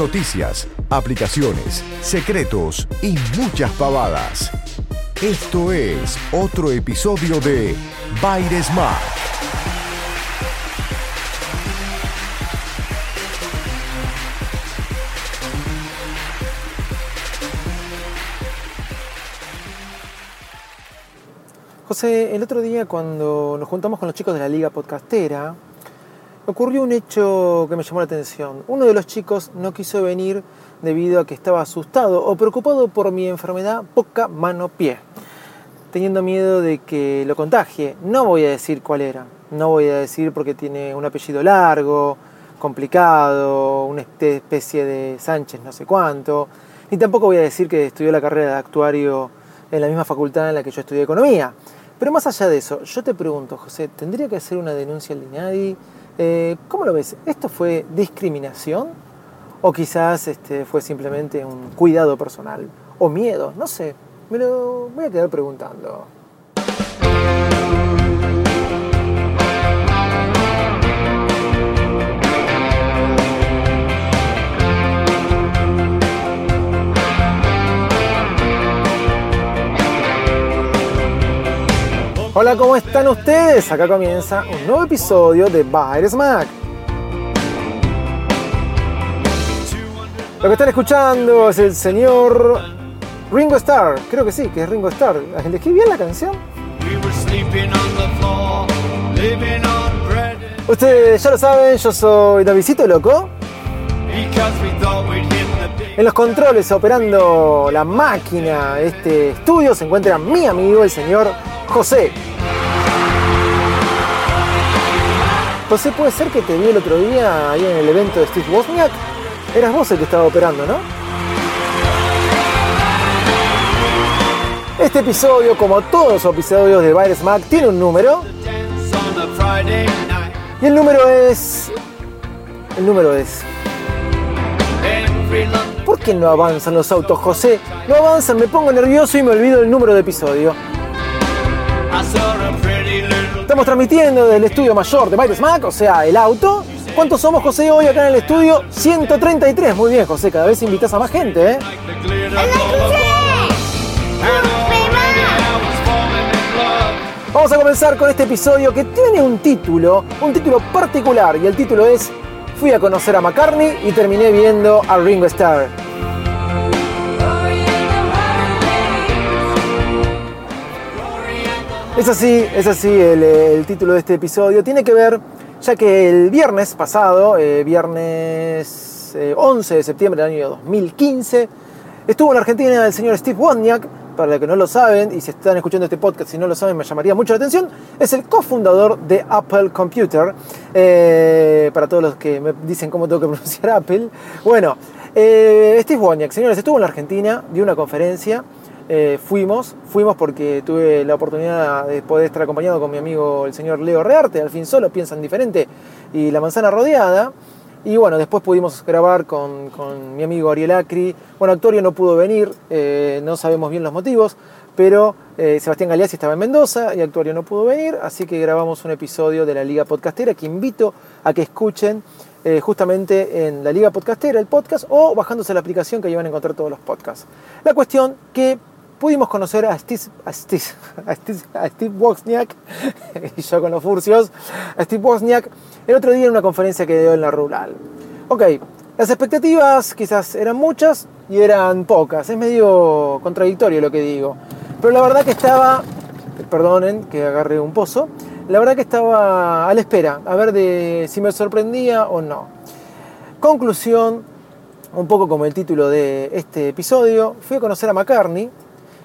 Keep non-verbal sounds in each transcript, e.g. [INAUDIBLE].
Noticias, aplicaciones, secretos y muchas pavadas. Esto es otro episodio de Baires Smart. José, el otro día cuando nos juntamos con los chicos de la Liga Podcastera, ocurrió un hecho que me llamó la atención. Uno de los chicos no quiso venir debido a que estaba asustado o preocupado por mi enfermedad boca, mano, pie, teniendo miedo de que lo contagie. No voy a decir cuál era, no voy a decir porque tiene un apellido largo, complicado, una especie de Sánchez no sé cuánto, ni tampoco voy a decir que estudió la carrera de actuario en la misma facultad en la que yo estudié economía. Pero más allá de eso, yo te pregunto, José, ¿tendría que hacer una denuncia al INADI? Eh, ¿Cómo lo ves? ¿Esto fue discriminación? ¿O quizás este, fue simplemente un cuidado personal? ¿O miedo? No sé. Me lo voy a quedar preguntando. Hola, ¿cómo están ustedes? Acá comienza un nuevo episodio de Bayer Smack. Lo que están escuchando es el señor Ringo Starr. Creo que sí, que es Ringo Starr. ¿Elegí bien la canción? Ustedes ya lo saben, yo soy Davidito Loco. En los controles, operando la máquina de este estudio, se encuentra mi amigo, el señor José. José, puede ser que te vi el otro día ahí en el evento de Steve Wozniak. Eras vos el que estaba operando, ¿no? Este episodio, como todos los episodios de Virus Mac, tiene un número. Y el número es. El número es. ¿Por qué no avanzan los autos, José? No avanzan, me pongo nervioso y me olvido el número de episodio. Estamos transmitiendo desde el estudio mayor de Bytes Mac, o sea, el auto. ¿Cuántos somos, José, hoy acá en el estudio? 133. Muy bien, José, cada vez invitas a más gente, ¿eh? Vamos a comenzar con este episodio que tiene un título, un título particular, y el título es Fui a conocer a McCartney y terminé viendo a Ringo Starr. Es así, es así el, título de este episodio. Tiene que ver, ya que el viernes pasado, eh, viernes 11 eh, de septiembre del año 2015, estuvo en Argentina el señor Steve Wozniak, para los que no lo saben, y si están escuchando este podcast, si no lo saben, me llamaría mucho la atención, es el cofundador de Apple Computer. Eh, para todos los que me dicen cómo tengo que pronunciar [LAUGHS] Apple. Bueno, Steve Wozniak, señores, estuvo en Argentina, dio una conferencia eh, fuimos, fuimos porque tuve la oportunidad de poder estar acompañado con mi amigo el señor Leo Rearte, al fin solo piensan diferente, y La Manzana Rodeada. Y bueno, después pudimos grabar con, mi amigo Ariel Acri. Bueno, Actorio no pudo venir, eh, no sabemos bien los motivos, pero eh, Sebastián Galeazzi estaba en Mendoza y Actorio no pudo venir, así que grabamos un episodio de la Liga Podcastera que invito a que escuchen justamente en la Liga Podcastera, el podcast, o bajándose la aplicación que ahí van a encontrar todos los podcasts. La cuestión que pudimos conocer a Steve, a Steve, Steve, Wozniak, [LAUGHS] y yo con los furcios, a Steve Wozniak, el otro día en una conferencia que dio en la rural. Ok, las expectativas quizás eran muchas y eran pocas, es medio contradictorio lo que digo, pero la verdad que estaba, perdonen que agarré un pozo, la verdad que estaba a la espera, a ver de si me sorprendía o no. Conclusión, un poco como el título de este episodio, fui a conocer a McCartney,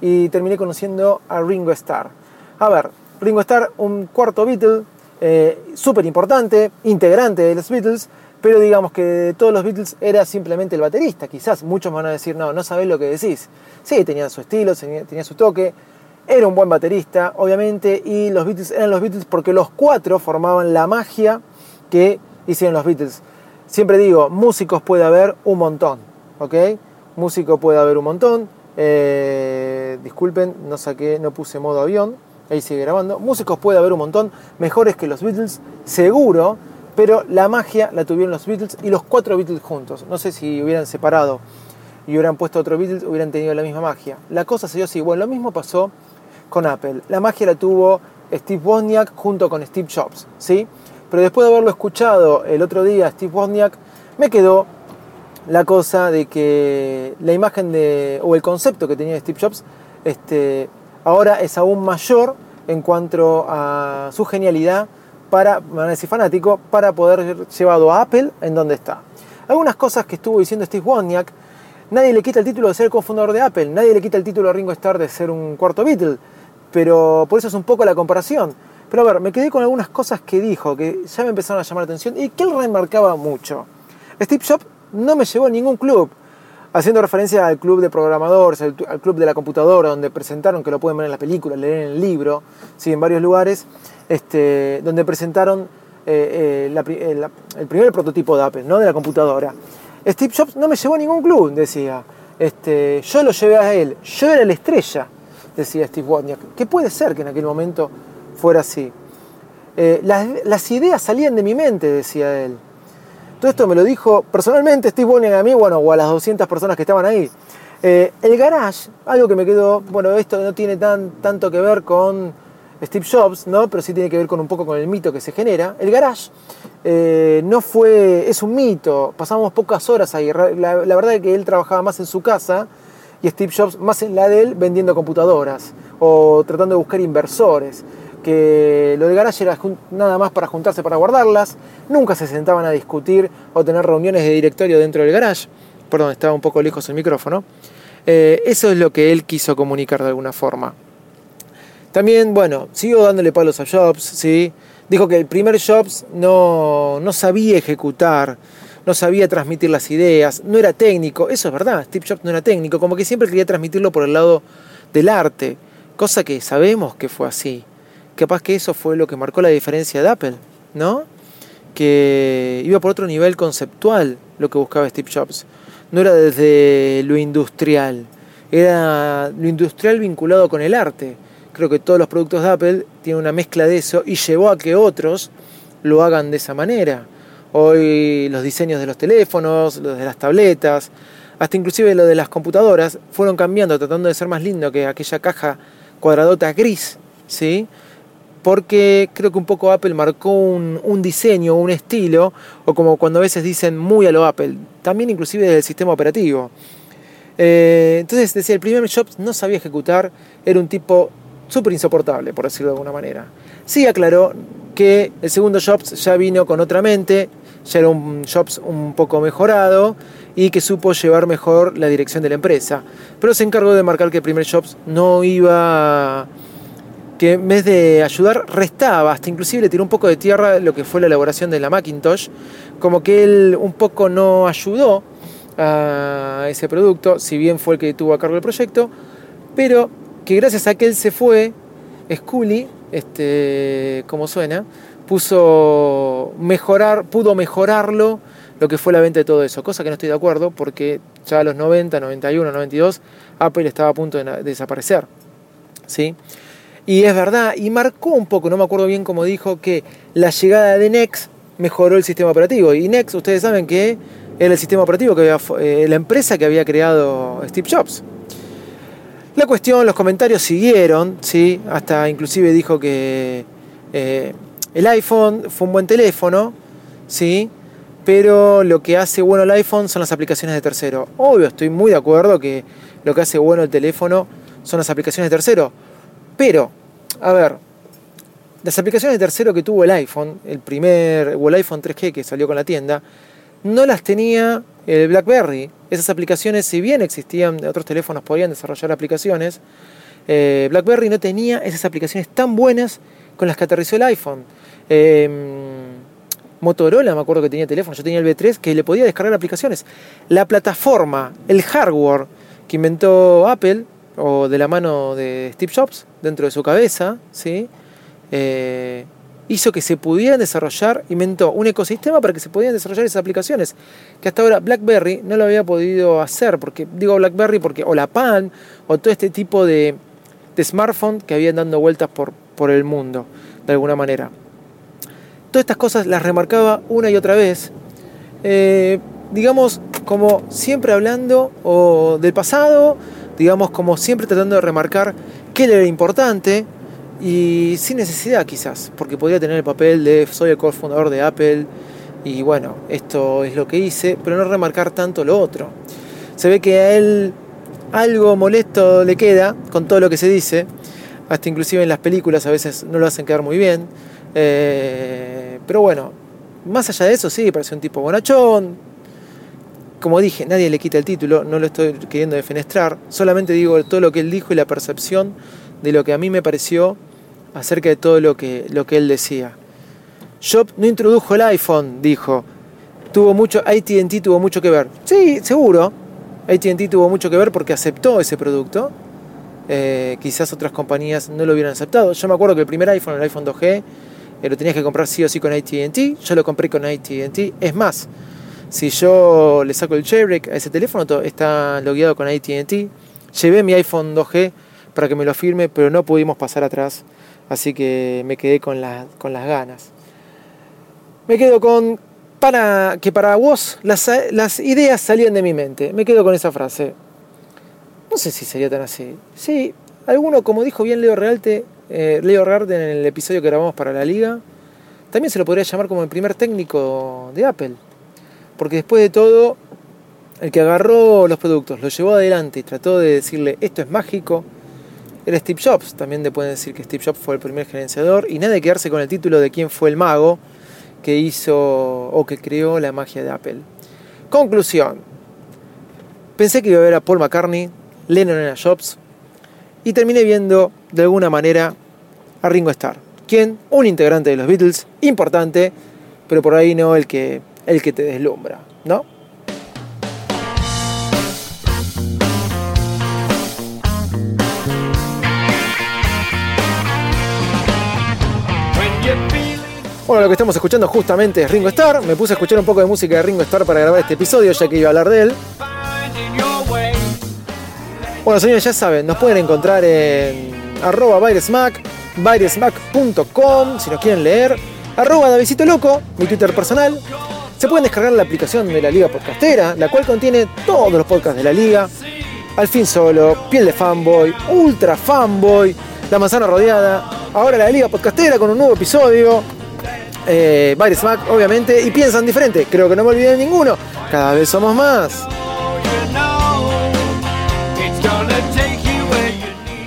y terminé conociendo a Ringo Starr. A ver, Ringo Starr, un cuarto Beatle, eh, súper importante, integrante de los Beatles, pero digamos que de todos los Beatles era simplemente el baterista. Quizás muchos van a decir, no, no sabés lo que decís. Sí, tenía su estilo, tenía su toque, era un buen baterista, obviamente, y los Beatles eran los Beatles porque los cuatro formaban la magia que hicieron los Beatles. Siempre digo, músicos puede haber un montón, ¿ok? Músico puede haber un montón. Eh, disculpen, no saqué, no puse modo avión. Ahí sigue grabando. Músicos puede haber un montón, mejores que los Beatles, seguro, pero la magia la tuvieron los Beatles y los cuatro Beatles juntos. No sé si hubieran separado y hubieran puesto otro Beatles, hubieran tenido la misma magia. La cosa se dio así. Bueno, lo mismo pasó con Apple. La magia la tuvo Steve Wozniak junto con Steve Jobs, ¿sí? Pero después de haberlo escuchado el otro día, Steve Wozniak, me quedó la cosa de que la imagen de, o el concepto que tenía Steve Jobs este, ahora es aún mayor en cuanto a su genialidad para, van decir fanático, para poder ser llevado a Apple en donde está. Algunas cosas que estuvo diciendo Steve Wozniak, nadie le quita el título de ser cofundador de Apple, nadie le quita el título a Ringo Starr de ser un cuarto Beatle, pero por eso es un poco la comparación. Pero a ver, me quedé con algunas cosas que dijo que ya me empezaron a llamar la atención y que él remarcaba mucho. Steve Jobs no me llevó a ningún club, haciendo referencia al club de programadores, al, club de la computadora, donde presentaron, que lo pueden ver en la película, leer en el libro, sí, en varios lugares, este, donde presentaron eh, eh, el primer prototipo de Apple, ¿no? de la computadora. Steve Jobs no me llevó a ningún club, decía. Este, yo lo llevé a él, yo era la estrella, decía Steve Wozniak. ¿Qué puede ser que en aquel momento fuera así. Eh, las, ideas salían de mi mente, decía él. Todo esto me lo dijo personalmente Steve Wozniak a mí, bueno, o a las 200 personas que estaban ahí. Eh, el garage, algo que me quedó, bueno, esto no tiene tan, tanto que ver con Steve Jobs, ¿no? pero sí tiene que ver con un poco con el mito que se genera. El garage eh, no fue, es un mito, pasamos pocas horas ahí. La verdad es que él trabajaba más en su casa y Steve Jobs más en la de él vendiendo computadoras o tratando de buscar inversores que lo del garage era nada más para juntarse para guardarlas, nunca se sentaban a discutir o tener reuniones de directorio dentro del garage, perdón, estaba un poco lejos el micrófono, eh, eso es lo que él quiso comunicar de alguna forma. También, bueno, siguió dándole palos a Jobs, ¿sí? dijo que el primer Jobs no, no sabía ejecutar, no sabía transmitir las ideas, no era técnico, eso es verdad, Steve Jobs no era técnico, como que siempre quería transmitirlo por el lado del arte, cosa que sabemos que fue así capaz que eso fue lo que marcó la diferencia de Apple, ¿no? Que iba por otro nivel conceptual lo que buscaba Steve Jobs. No era desde lo industrial, era lo industrial vinculado con el arte. Creo que todos los productos de Apple tienen una mezcla de eso y llevó a que otros lo hagan de esa manera. Hoy los diseños de los teléfonos, los de las tabletas, hasta inclusive lo de las computadoras, fueron cambiando, tratando de ser más lindo que aquella caja cuadradota gris, ¿sí? Porque creo que un poco Apple marcó un, diseño, un estilo, o como cuando a veces dicen muy a lo Apple, también inclusive del sistema operativo. Eh, entonces decía, el primer Jobs no sabía ejecutar, era un tipo súper insoportable, por decirlo de alguna manera. Sí aclaró que el segundo Jobs ya vino con otra mente, ya era un Jobs un poco mejorado y que supo llevar mejor la dirección de la empresa. Pero se encargó de marcar que el primer Jobs no iba que en vez de ayudar restaba, hasta inclusive le tiró un poco de tierra lo que fue la elaboración de la Macintosh, como que él un poco no ayudó a ese producto, si bien fue el que tuvo a cargo el proyecto, pero que gracias a que él se fue, Scully, este, como suena, puso mejorar, pudo mejorarlo lo que fue la venta de todo eso, cosa que no estoy de acuerdo porque ya a los 90, 91, 92 Apple estaba a punto de desaparecer. ¿sí? Y es verdad, y marcó un poco, no me acuerdo bien cómo dijo, que la llegada de Next mejoró el sistema operativo. Y Next, ustedes saben que era el sistema operativo que había, eh, la empresa que había creado Steve Jobs. La cuestión, los comentarios siguieron, ¿sí? hasta inclusive dijo que eh, el iPhone fue un buen teléfono, ¿sí? pero lo que hace bueno el iPhone son las aplicaciones de tercero. Obvio, estoy muy de acuerdo que lo que hace bueno el teléfono son las aplicaciones de tercero, pero, a ver, las aplicaciones de tercero que tuvo el iPhone, el primer, o el iPhone 3G que salió con la tienda, no las tenía el BlackBerry. Esas aplicaciones, si bien existían, otros teléfonos podían desarrollar aplicaciones, eh, BlackBerry no tenía esas aplicaciones tan buenas con las que aterrizó el iPhone. Em, Motorola, me acuerdo que tenía teléfono, yo tenía el B3, que le podía descargar aplicaciones. La plataforma, el hardware que inventó Apple, o de la mano de Steve Jobs, dentro de su cabeza, ¿sí? Eh, hizo que se pudieran desarrollar, inventó un ecosistema para que se pudieran desarrollar esas aplicaciones, que hasta ahora BlackBerry no lo había podido hacer, porque digo BlackBerry porque, o la PAN, o todo este tipo de, de smartphone que habían dando vueltas por, por el mundo, de alguna manera. Todas estas cosas las remarcaba una y otra vez, eh, digamos, como siempre hablando o del pasado, digamos, como siempre tratando de remarcar qué era importante, y sin necesidad quizás, porque podría tener el papel de soy el cofundador de Apple y bueno, esto es lo que hice, pero no remarcar tanto lo otro. Se ve que a él algo molesto le queda con todo lo que se dice, hasta inclusive en las películas a veces no lo hacen quedar muy bien, eh, pero bueno, más allá de eso sí, parece un tipo bonachón. Como dije, nadie le quita el título, no lo estoy queriendo defenestrar, solamente digo todo lo que él dijo y la percepción de lo que a mí me pareció acerca de todo lo que, lo que él decía. Job no introdujo el iPhone, dijo. Tuvo mucho, ATT tuvo mucho que ver. Sí, seguro. ATT tuvo mucho que ver porque aceptó ese producto. Eh, quizás otras compañías no lo hubieran aceptado. Yo me acuerdo que el primer iPhone, el iPhone 2G, eh, lo tenías que comprar sí o sí con ATT. Yo lo compré con ATT. Es más, si yo le saco el jailbreak a ese teléfono, está logueado con ATT. Llevé mi iPhone 2G para que me lo firme, pero no pudimos pasar atrás Así que me quedé con, con las ganas. Me quedo con para que para vos las, las, ideas salían de mi mente. Me quedo con esa frase. No sé si sería tan así. Sí, alguno, como dijo bien Leo Realte, eh, Leo en el episodio que grabamos para la liga, también se lo podría llamar como el primer técnico de Apple. Porque después de todo, el que agarró los productos, los llevó adelante y trató de decirle esto es mágico, era Steve Jobs. También te pueden decir que Steve Jobs fue el primer gerenciador. Y nada de quedarse con el título de quién fue el mago que hizo o que creó la magia de Apple. Conclusión. Pensé que iba a ver a Paul McCartney, Lennon a Jobs. Y terminé viendo de alguna manera a Ringo Starr. Quien, un integrante de los Beatles, importante, pero por ahí no el que, el que te deslumbra, ¿no? Bueno, lo que estamos escuchando justamente es Ringo Starr. Me puse a escuchar un poco de música de Ringo Starr para grabar este episodio, ya que iba a hablar de él. Bueno, señores, ya saben, nos pueden encontrar en arroba bairesmac, bairesmac.com, si nos quieren leer, arroba Davidito Loco, mi Twitter personal. Se pueden descargar la aplicación de la Liga Podcastera, la cual contiene todos los podcasts de la Liga. Al fin solo, Piel de Fanboy, Ultra Fanboy, La Manzana Rodeada, ahora la Liga Podcastera con un nuevo episodio, eh, Smack, obviamente, y piensan diferente. Creo que no me olvidé de ninguno. Cada vez somos más.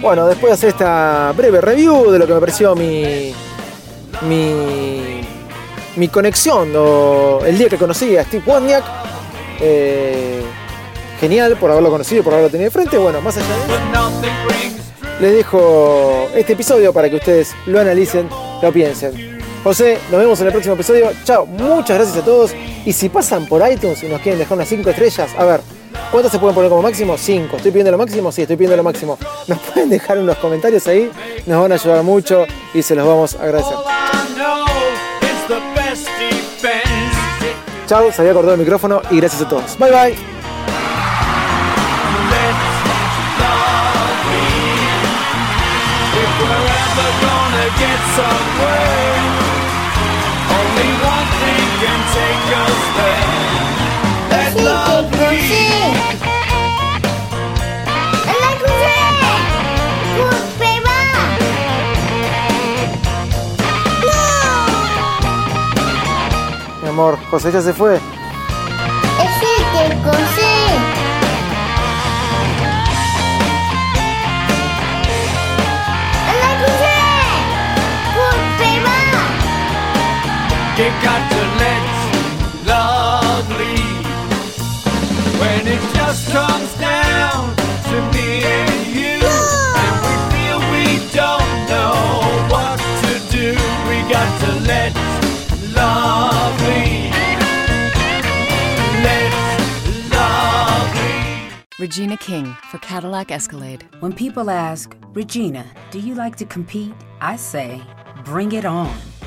Bueno, después de hacer esta breve review de lo que me pareció mi. mi. Mi conexión o el día que conocí a Steve Wozniak. Eh, genial por haberlo conocido por haberlo tenido de frente. Bueno, más allá de eso, les dejo este episodio para que ustedes lo analicen, lo piensen. José, nos vemos en el próximo episodio. Chao, muchas gracias a todos. Y si pasan por iTunes y nos quieren dejar unas 5 estrellas, a ver, ¿cuántas se pueden poner como máximo? 5. ¿Estoy pidiendo lo máximo? Sí, estoy pidiendo lo máximo. Nos [LAUGHS] pueden dejar unos comentarios ahí, nos van a ayudar mucho y se los vamos a agradecer. Chao, se había cortado el micrófono y gracias a todos. Bye bye. José ya se fue. Es el que José. You got to let love lead when it just comes down Regina King for Cadillac Escalade. When people ask, Regina, do you like to compete? I say, bring it on.